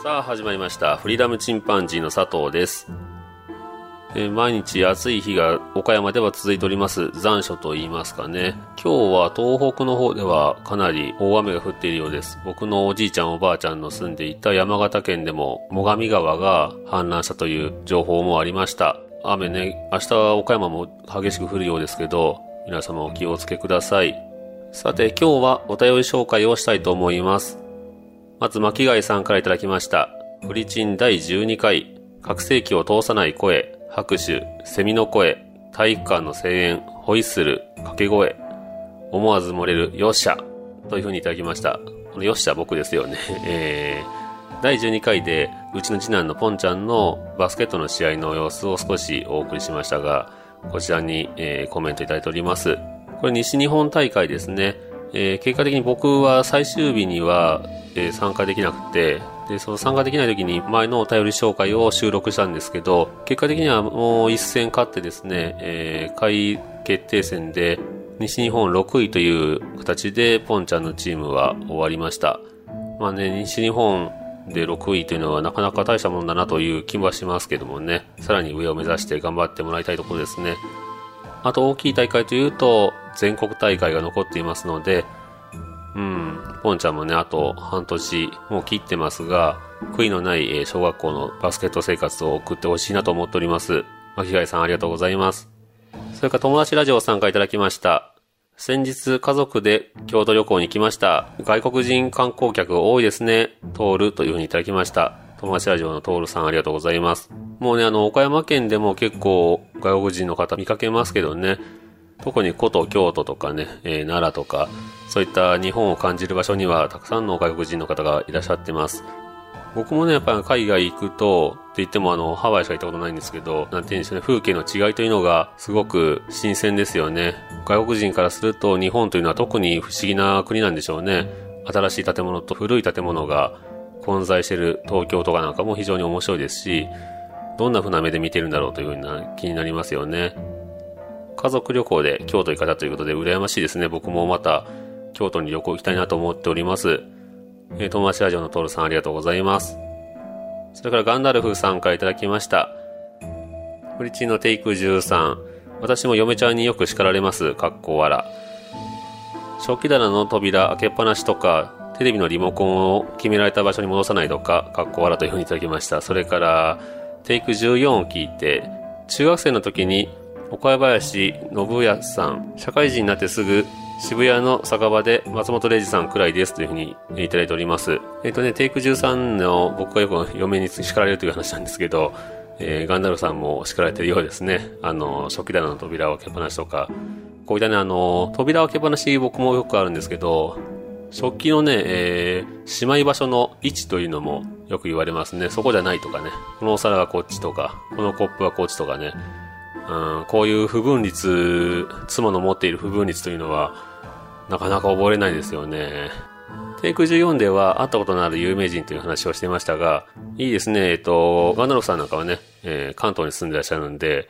さあ始まりました。フリーダムチンパンジーの佐藤です、えー毎日暑い日が岡山では続いております。残暑と言いますかね。今日は東北の方ではかなり大雨が降っているようです。僕のおじいちゃんおばあちゃんの住んでいた山形県でも最上川が氾濫したという情報もありました。雨ね明日は岡山も激しく降るようですけど皆様お気をつけください。さて今日はお便り紹介をしたいと思います。まず、巻貝さんからいただきました。フリチン第12回、拡声器を通さない声、拍手、セミの声、体育館の声援、ホイッスル、掛け声、思わず漏れる、よっしゃ、という風にいただきました。このよっしゃ僕ですよね。えー、第12回で、うちの次男のポンちゃんのバスケットの試合の様子を少しお送りしましたが、こちらに、えーコメントいただいております。これ西日本大会ですね。えー結果的に僕は最終日には、えー参加できなくて、で、その参加できない時に前のお便り紹介を収録したんですけど、結果的にはもう一戦勝ってですね、えー下位決定戦で西日本6位という形でポンちゃんのチームは終わりました。まあね、西日本で6位というのはなかなか大したもんだなという気はしますけどもね、さらに上を目指して頑張ってもらいたいところですね。あと大きい大会というと、全国大会が残っていますので、うん、ポンちゃんもね、あと半年もう切ってますが、悔いのない小学校のバスケット生活を送ってほしいなと思っております。巻貝さんありがとうございます。それから友達ラジオを参加いただきました。先日家族で京都旅行に来ました。外国人観光客多いですね。通るというふうにいただきました。友達ラジオのトールさんありがとうございます。もうね、あの、岡山県でも結構外国人の方見かけますけどね。特に古都京都とかね、えー奈良とか、そういった日本を感じる場所にはたくさんの外国人の方がいらっしゃってます。僕もね、やっぱり海外行くと、って言ってもあの、ハワイしか行ったことないんですけど、なんて言うんでしょうね、風景の違いというのがすごく新鮮ですよね。外国人からすると日本というのは特に不思議な国なんでしょうね。新しい建物と古い建物が混在している東京とかなんかも非常に面白いですし、どんな風な目で見てるんだろうというふうな気になりますよね。家族旅行で京都行かれたということで羨ましいですね。僕もまた京都に旅行行きたいなと思っております。えー友達ラジオのトールさんありがとうございます。それからガンダルフさんからいただきました。フリチンのテイク13。私も嫁ちゃんによく叱られます。かっこわら。食器棚の扉開けっぱなしとか、テレビのリモコンを決められた場所に戻さないとか、かっこわらというふうにいただきました。それから、テイク14を聞いて、中学生の時に岡林信康さん、社会人になってすぐ渋谷の酒場で松本零士さんくらいですというふうにいただいております。えっ、とね、テイク13の僕がよく嫁に叱られるという話なんですけど、えーガンダルさんも叱られてるようですね。あの、食器棚の扉を開けっぱなしとか、こういったね、あの、扉を開けっぱなし僕もよくあるんですけど、食器のね、えーしまい場所の位置というのもよく言われますね。そこじゃないとかね。このお皿はこっちとか、このコップはこっちとかね。うん、こういう不分率、妻の持っている不分率というのは、なかなか覚えれないですよね。テイク14では会ったことのある有名人という話をしてましたが、いいですね。えっと、ガンダロフさんなんかはね、えー関東に住んでらっしゃるんで、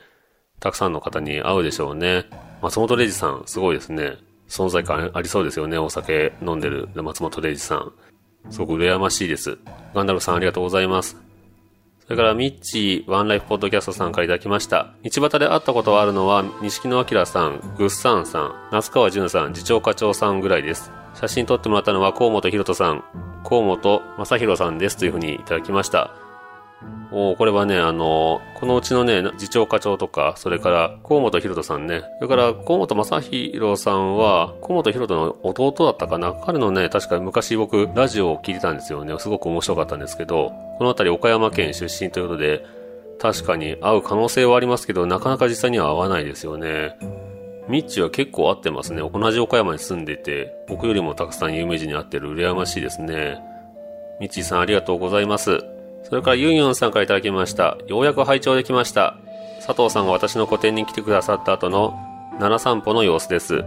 たくさんの方に会うでしょうね。松本零士さん、すごいですね。存在感ありそうですよね。お酒飲んでる松本零士さん。すごく羨ましいです。ガンダルさんありがとうございます。それから、ミッチーワンライフポッドキャストさんからいただきました。道端で会ったことがあるのは、錦野明さん、グッサンさん、夏川淳さん、次長課長さんぐらいです。写真撮ってもらったのは、河本博人さん、河本正宏さんですというふうにいただきました。おこれはね、あのこのうちのね、次長課長とか、それから、河本博人さんね。それから、河本正宏さんは、河本博人の弟だったかな。彼のね、確か昔僕、ラジオを聞いてたんですよね。すごく面白かったんですけど、この辺り岡山県出身ということで、確かに会う可能性はありますけど、なかなか実際には会わないですよね。ミッチは結構合ってますね。同じ岡山に住んでて、僕よりもたくさん有名人に会ってる羨ましいですね。ミッチーさんありがとうございます。それからユンユンさんから頂きました。ようやく拝聴できました。佐藤さんが私の個展に来てくださった後の奈良散歩の様子です。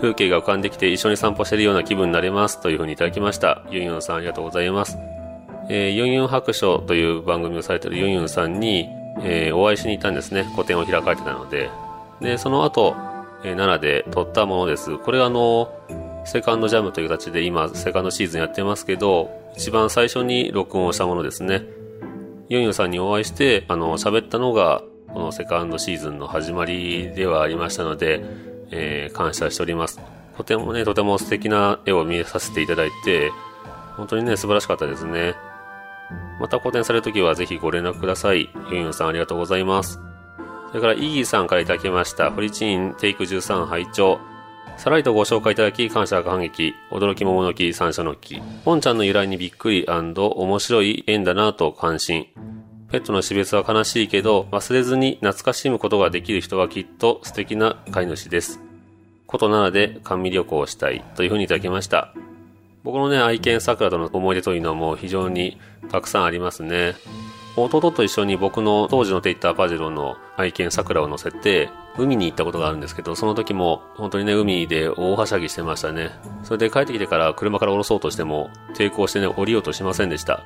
風景が浮かんできて一緒に散歩してるような気分になれますというふうにいただきました。ユンユンさんありがとうございます。えー、ユンユン白書という番組をされてるユンユンさんに、えー、お会いしに行ったんですね。個展を開かれてたので。で、その後、えー、奈良で撮ったものです。これあの、セカンドジャムという形で今、セカンドシーズンやってますけど、一番最初に録音をしたものですね。ユンユンさんにお会いして、あの、喋ったのが、このセカンドシーズンの始まりではありましたので、えー、感謝しております。とてもね、とても素敵な絵を見させていただいて、本当にね、素晴らしかったですね。また個展されるときはぜひご連絡ください。ユンユンさんありがとうございます。それから、イギーさんからいただきました、フリチンテイク13拝聴さらりとご紹介いただき、感謝感激、驚き桃の木、三者の木。ポンちゃんの由来にびっくり面白い縁だなと感心。ペットの死別は悲しいけど、忘れずに懐かしむことができる人はきっと素敵な飼い主です。ことならで甘味旅行をしたいというふうにいただきました。僕のね、愛犬桜との思い出というのも非常にたくさんありますね。弟と一緒に僕の当時のテイターパジェロの愛犬桜を乗せて、海に行ったことがあるんですけど、その時も本当にね、海で大はしゃぎしてましたね。それで帰ってきてから車から降ろそうとしても抵抗してね、降りようとしませんでした。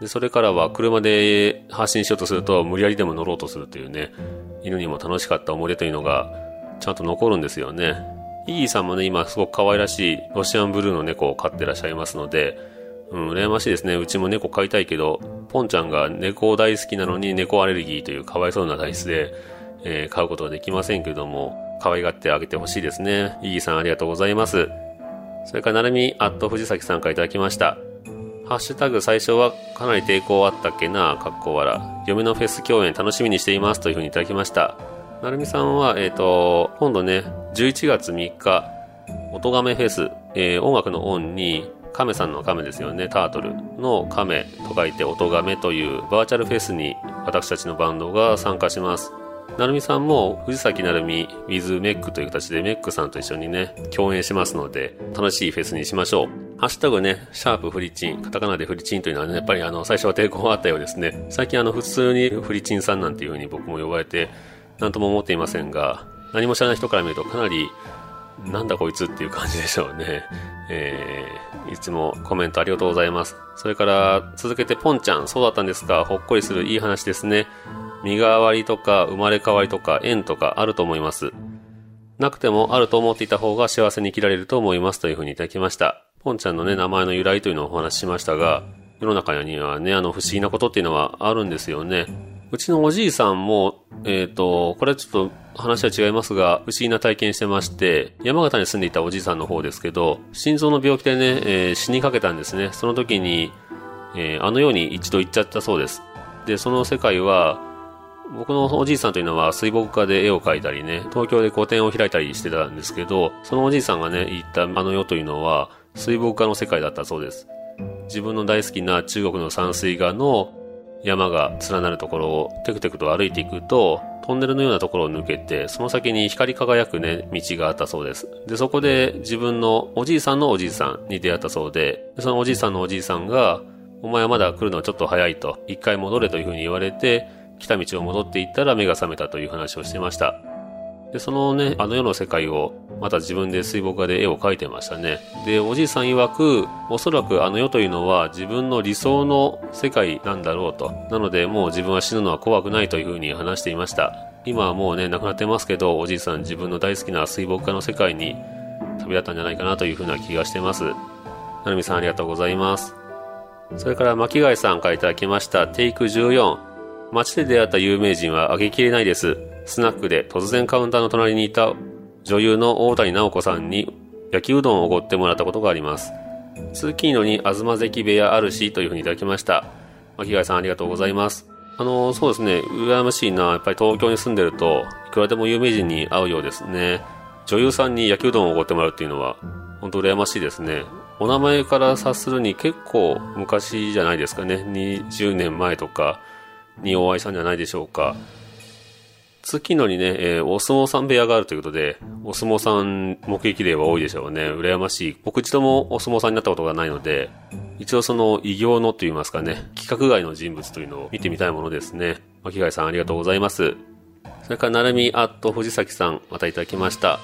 で、それからは車で発進しようとすると無理やりでも乗ろうとするというね、犬にも楽しかった思い出というのがちゃんと残るんですよね。イギーさんもね、今すごく可愛らしいロシアンブルーの猫を飼ってらっしゃいますので、うん、羨ましいですね。うちも猫飼いたいけど、ポンちゃんが猫大好きなのに猫アレルギーというかわいそうな体質で、えー、飼うことはできませんけども、可愛がってあげてほしいですね。イーさんありがとうございます。それから、なるみ、アット藤崎さんから頂きました。ハッシュタグ最初はかなり抵抗あったっけな、かっこわら。嫁のフェス共演楽しみにしていますというふうにいただきました。なるみさんは、えっ、ー、と、今度ね、11月3日、音亀フェス、えー、音楽の音に、亀さんの亀ですよね、タートルの亀と書いて音亀というバーチャルフェスに私たちのバンドが参加します。なるみさんも藤崎なるみ with メックという形でメックさんと一緒にね、共演しますので、楽しいフェスにしましょう。ハッシュタグね、シャープフリチン、カタカナでフリチンというのはね、やっぱりあの、最初は抵抗があったようですね。最近あの、普通にフリチンさんなんていう風に僕も呼ばれて、なんとも思っていませんが、何も知らない人から見るとかなり、なんだこいつっていう感じでしょうね。えー、いつもコメントありがとうございます。それから続けてポンちゃん、そうだったんですかほっこりするいい話ですね。身代わりとか生まれ変わりとか縁とかあると思います。なくてもあると思っていた方が幸せに生きられると思いますというふうにいただきました。ポンちゃんのね、名前の由来というのをお話ししましたが、世の中にはね、あの不思議なことっていうのはあるんですよね。うちのおじいさんも、えっ、ー、と、これはちょっと話は違いますが、不思議な体験してまして、山形に住んでいたおじいさんの方ですけど、心臓の病気でね、えー、死にかけたんですね。その時に、えー、あの世に一度行っちゃったそうです。で、その世界は、僕のおじいさんというのは水墨画で絵を描いたりね、東京で個展を開いたりしてたんですけど、そのおじいさんがね、行ったあの世というのは、水墨画の世界だったそうです。自分の大好きな中国の山水画の山が連なるところをテクテクと歩いていくと、トンネルのようなところを抜けて、その先に光り輝くね、道があったそうです。で、そこで自分のおじいさんのおじいさんに出会ったそうで、そのおじいさんのおじいさんが、お前はまだ来るのはちょっと早いと、一回戻れというふうに言われて、来た道を戻っていったら目が覚めたという話をしてました。で、そのね、あの世の世界を、また自分で水墨画で絵を描いてましたね。で、おじいさん曰く、おそらくあの世というのは自分の理想の世界なんだろうと。なので、もう自分は死ぬのは怖くないというふうに話していました。今はもうね、亡くなってますけど、おじいさん自分の大好きな水墨画の世界に旅立ったんじゃないかなというふうな気がしてます。なるみさんありがとうございます。それから巻貝さんからいただきました、テイク14。街で出会った有名人は挙げきれないです。スナックで突然カウンターの隣にいた女優の大谷直子さんに焼きうどんをおごってもらったことがあります。通勤路に東関部屋あるしというふうにいただきました。巻貝さんありがとうございます。あの、そうですね、羨ましいな。やっぱり東京に住んでると、いくらでも有名人に会うようですね。女優さんに焼きうどんをおごってもらうっていうのは、本当羨ましいですね。お名前から察するに結構昔じゃないですかね。20年前とかにお会いしたんじゃないでしょうか。月野にね、えー、お相撲さん部屋があるということで、お相撲さん目撃例は多いでしょうね。羨ましい。僕一度もお相撲さんになったことがないので、一応その異形のといいますかね、規格外の人物というのを見てみたいものですね。巻貝さんありがとうございます。それから、なるみアット藤崎さん、またいただきました。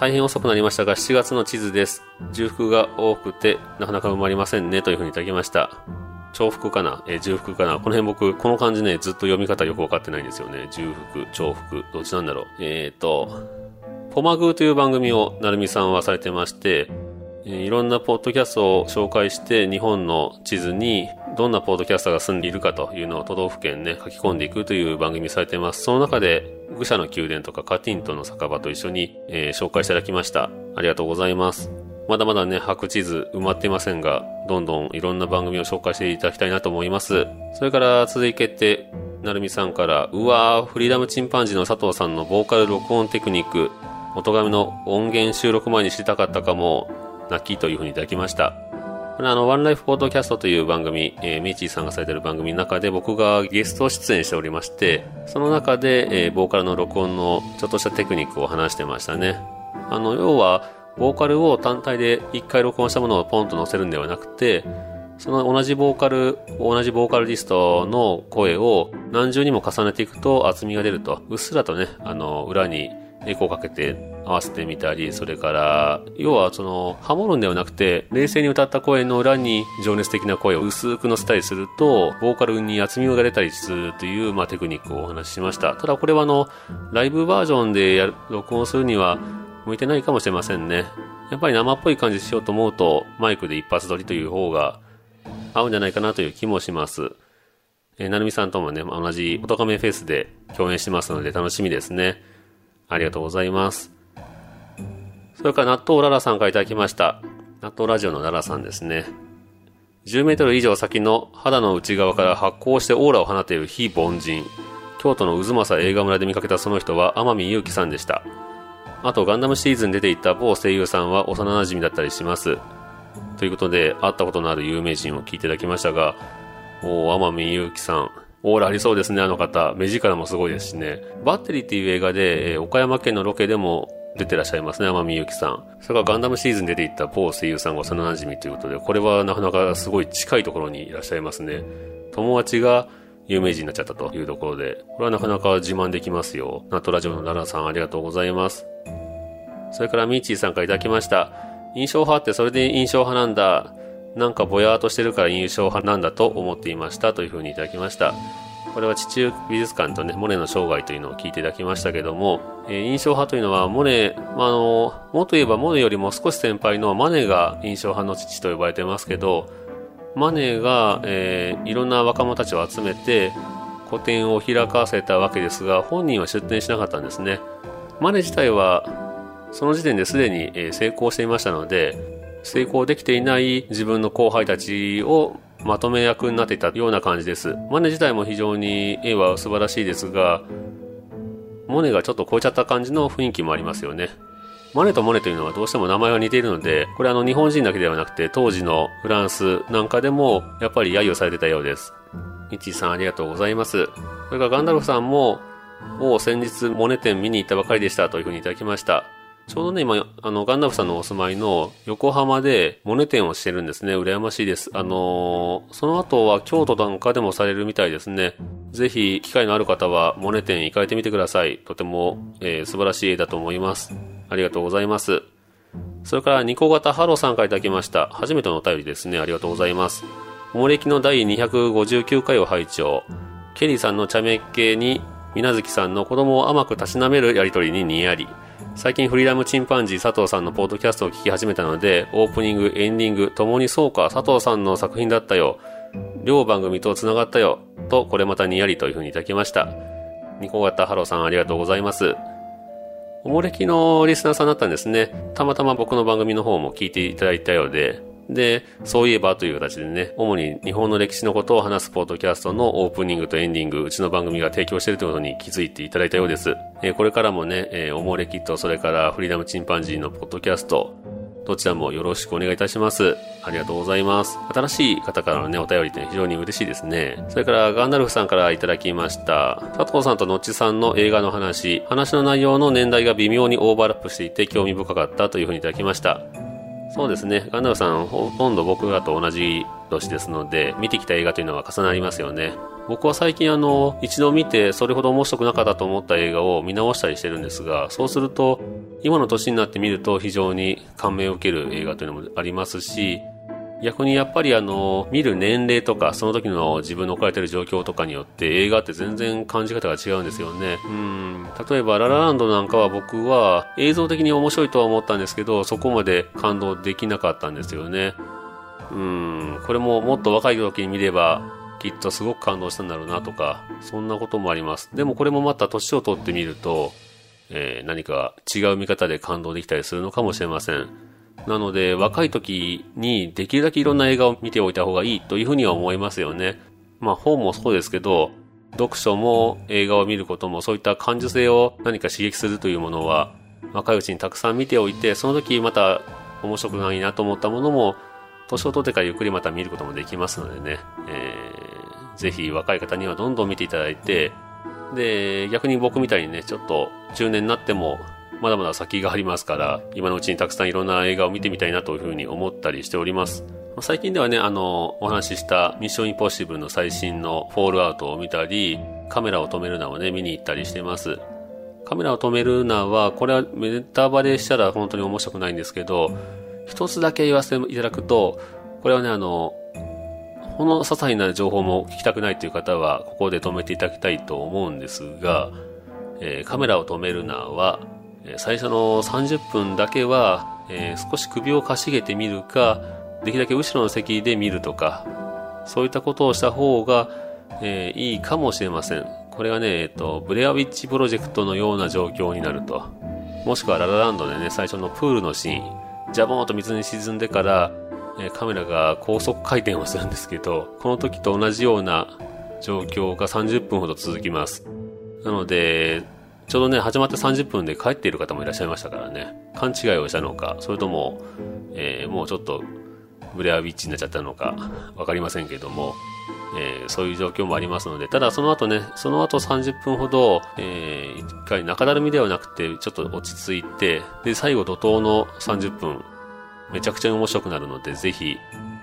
大変遅くなりましたが、7月の地図です。重複が多くて、なかなか埋まりませんね、というふうにいただきました。重複かな？えー、重複かな？この辺僕、この漢字ね、ずっと読み方よくわかってないんですよね。重複、重複、どっちなんだろう？えーと、ポマグーという番組をなるみさんはされてまして、いろんなポッドキャストを紹介して日本の地図にどんなポッドキャスターが住んでいるかというのを都道府県ね書き込んでいくという番組されてます。その中で愚者の宮殿とかカティントの酒場と一緒に、えー、紹介していただきました。ありがとうございます。まだまだね、白地図埋まっていませんが、どんどんいろんな番組を紹介していただきたいなと思います。それから続いて、なるみさんから、うわー、フリーダムチンパンジーの佐藤さんのボーカル録音テクニック、音紙の音源収録前に知りたかったかも、泣きというふうにいただきました。これあの、ワンライフポッドキャストという番組、えー、ミーチーさんがされている番組の中で僕がゲスト出演しておりまして、その中で、えー、ボーカルの録音のちょっとしたテクニックを話してましたね。あの、要は、ボーカルを単体で一回録音したものをポンと載せるんではなくて、その同じボーカル、同じボーカルリストの声を何重にも重ねていくと厚みが出ると。うっすらとね、あの、裏にエコーかけて合わせてみたり、それから、要はその、ハモるんではなくて、冷静に歌った声の裏に情熱的な声を薄く乗せたりすると、ボーカルに厚みが出たりするという、まあ、テクニックをお話ししました。ただこれはあの、ライブバージョンで、録音するには向いてないかもしれませんね。やっぱり生っぽい感じしようと思うと、マイクで一発撮りという方が合うんじゃないかなという気もします。えー、なるみさんともね、同じ音亀フェスで共演してますので楽しみですね。ありがとうございます。それから納豆ララさんからいただきました。納豆ラジオのララさんですね。10メートル以上先の肌の内側から発光してオーラを放っている非凡人。京都の渦政映画村で見かけたその人は天海祐希さんでした。あとガンダムシーズンに出ていた某声優さんは幼馴染だったりします。ということで、会ったことのある有名人を聞いていただきましたが、お天海祐希さん、オーラありそうですね、あの方。目力もすごいですしね。バッテリーっていう映画で、えー、岡山県のロケでも出てらっしゃいますね、天海祐希さん。それからガンダムシーズン出ていった某声優さんが幼馴染ということで、これはなかなかすごい近いところにいらっしゃいますね。友達が有名人になっちゃったというところで、これはなかなか自慢できますよ。ナットラジオの奈良さんありがとうございます。それからミーチーさんからいただきました。印象派ってそれで印象派なんだ。なんかぼやーっとしてるから印象派なんだと思っていましたというふうにいただきました。これは地中美術館とね、モネの生涯というのを聞いていただきましたけども、えー、印象派というのはモネ、まあ、あの、もっと言えばモネよりも少し先輩のマネが印象派の父と呼ばれてますけど、マネーが、えー、いろんな若者たちを集めて、個展を開かせたわけですが、本人は出展しなかったんですね。マネ自体は、その時点ですでに、え成功していましたので、成功できていない自分の後輩たちをまとめ役になっていたような感じです。マネ自体も非常に絵は素晴らしいですが、モネがちょっと超えちゃった感じの雰囲気もありますよね。マネとモネというのはどうしても名前が似ているので、これあの日本人だけではなくて当時のフランスなんかでもやっぱり揶揄されてたようです。ミッチーさんありがとうございます。それからガンダルフさんも、もう先日モネ展見に行ったばかりでしたというふうにいただきました。ちょうどね、今、あの、ガンダムさんのお住まいの横浜でモネ展をしてるんですね。羨ましいです。あのー、その後は京都なんかでもされるみたいですね。ぜひ、機会のある方はモネ展行かれてみてください。とても、えー、素晴らしい絵だと思います。ありがとうございます。それから、ニコ型ハローさんからいただきました。初めてのお便りですね。ありがとうございます。おもれきの第259回を拝聴。ケリーさんの茶目っ気に、みなずきさんの子供を甘くたしなめるやりとりににやり。最近フリーダムチンパンジー佐藤さんのポッドキャストを聞き始めたので、オープニング、エンディング、ともにそうか、佐藤さんの作品だったよ。両番組と繋がったよ。と、これまたにやりというふうにいただきました。ニコ型ハローさんありがとうございます。おもれきのリスナーさんだったんですね。たまたま僕の番組の方も聞いていただいたようで、で、そういえばという形でね、主に日本の歴史のことを話すポッドキャストのオープニングとエンディング、うちの番組が提供しているということに気づいていただいたようです。えー、これからもね、えー、おもれきとそれからフリーダムチンパンジーのポッドキャスト、どちらもよろしくお願いいたします。ありがとうございます。新しい方からのね、お便りって非常に嬉しいですね。それからガンダルフさんからいただきました。佐藤さんとのっちさんの映画の話、話の内容の年代が微妙にオーバーラップしていて興味深かったというふうにいただきました。そうですね。ガンダルフさん、ほとんど僕らと同じ年ですので、見てきた映画というのは重なりますよね。僕は最近あの、一度見てそれほど面白くなかったと思った映画を見直したりしてるんですが、そうすると、今の年になって見ると非常に感銘を受ける映画というのもありますし、逆にやっぱりあの、見る年齢とか、その時の自分の置かれてる状況とかによって映画って全然感じ方が違うんですよね。うん。例えば、ララランドなんかは僕は映像的に面白いとは思ったんですけど、そこまで感動できなかったんですよね。うん。これももっと若い時に見れば、きっとすごく感動したんだろうなとか、そんなこともあります。でもこれもまた年を取ってみると、えー、何か違う見方で感動できたりするのかもしれません。なので、若い時にできるだけいろんな映画を見ておいた方がいいというふうには思いますよね。まあ本もそうですけど、読書も映画を見ることもそういった感受性を何か刺激するというものは若いうちにたくさん見ておいて、その時また面白くないなと思ったものも年を取ってからゆっくりまた見ることもできますのでね、えー、ぜひ若い方にはどんどん見ていただいて、で、逆に僕みたいにね、ちょっと中年になっても、まだまだ先がありますから、今のうちにたくさんいろんな映画を見てみたいなというふうに思ったりしております。最近ではね、あの、お話ししたミッションインポッシブルの最新のフォールアウトを見たり、カメラを止めるなをね、見に行ったりしてます。カメラを止めるなは、これはメタバレしたら本当に面白くないんですけど、一つだけ言わせていただくと、これはね、あの、この些細な情報も聞きたくないという方は、ここで止めていただきたいと思うんですが、えー、カメラを止めるなは、最初の30分だけは、えー、少し首をかしげてみるか、できるだけ後ろの席で見るとか、そういったことをした方が、えー、いいかもしれません。これがね、えっ、と、ブレアウィッチプロジェクトのような状況になると。もしくはララランドでね、最初のプールのシーン、ジャボーンと水に沈んでから、えカメラが高速回転をするんですけど、この時と同じような状況が30分ほど続きます。なので、ちょうどね、始まって30分で帰っている方もいらっしゃいましたからね、勘違いをしたのか、それとも、えー、もうちょっとブレアビッチになっちゃったのか、わかりませんけども、えー、そういう状況もありますので、ただその後ね、その後30分ほど、えー、一回中だるみではなくて、ちょっと落ち着いて、で、最後怒涛の30分、めちゃくちゃ面白くなるので、ぜひ、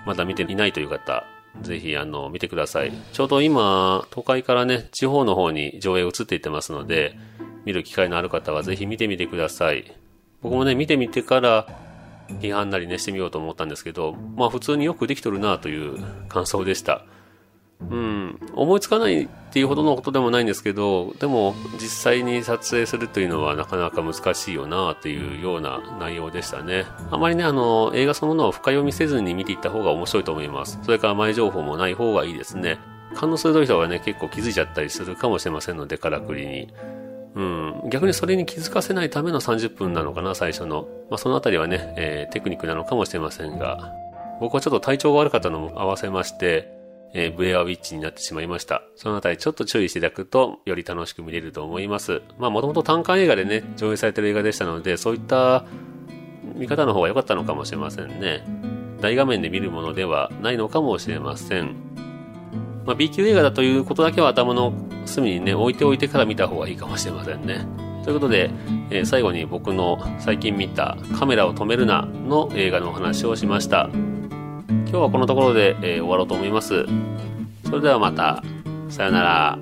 まだ見ていないという方、ぜひ、あの、見てください。ちょうど今、都会からね、地方の方に上映移っていってますので、見る機会のある方はぜひ見てみてください。僕もね、見てみてから、批判なりね、してみようと思ったんですけど、まあ普通によくできとるなという感想でした。うん、思いつかないっていうほどのことでもないんですけど、でも実際に撮影するというのはなかなか難しいよなっていうような内容でしたね。あまりね、あの、映画そのものを深読みせずに見ていった方が面白いと思います。それから前情報もない方がいいですね。感の鋭い人がね、結構気づいちゃったりするかもしれませんので、からくりに。うん、逆にそれに気づかせないための30分なのかな、最初の。まあ、そのあたりはね、えー、テクニックなのかもしれませんが、僕はちょっと体調が悪かったのも合わせまして、えー、ブレアウィッチになってしまいました。そのあたりちょっと注意していただくと、より楽しく見れると思います。まあ、もともと単館映画でね、上映されてる映画でしたので、そういった見方の方が良かったのかもしれませんね。大画面で見るものではないのかもしれません。まあ、B 級映画だということだけは頭の隅にね、置いておいてから見た方がいいかもしれませんね。ということで、えー、最後に僕の最近見たカメラを止めるなの映画のお話をしました。今日はこのところで、えー、終わろうと思います。それではまた。さよなら。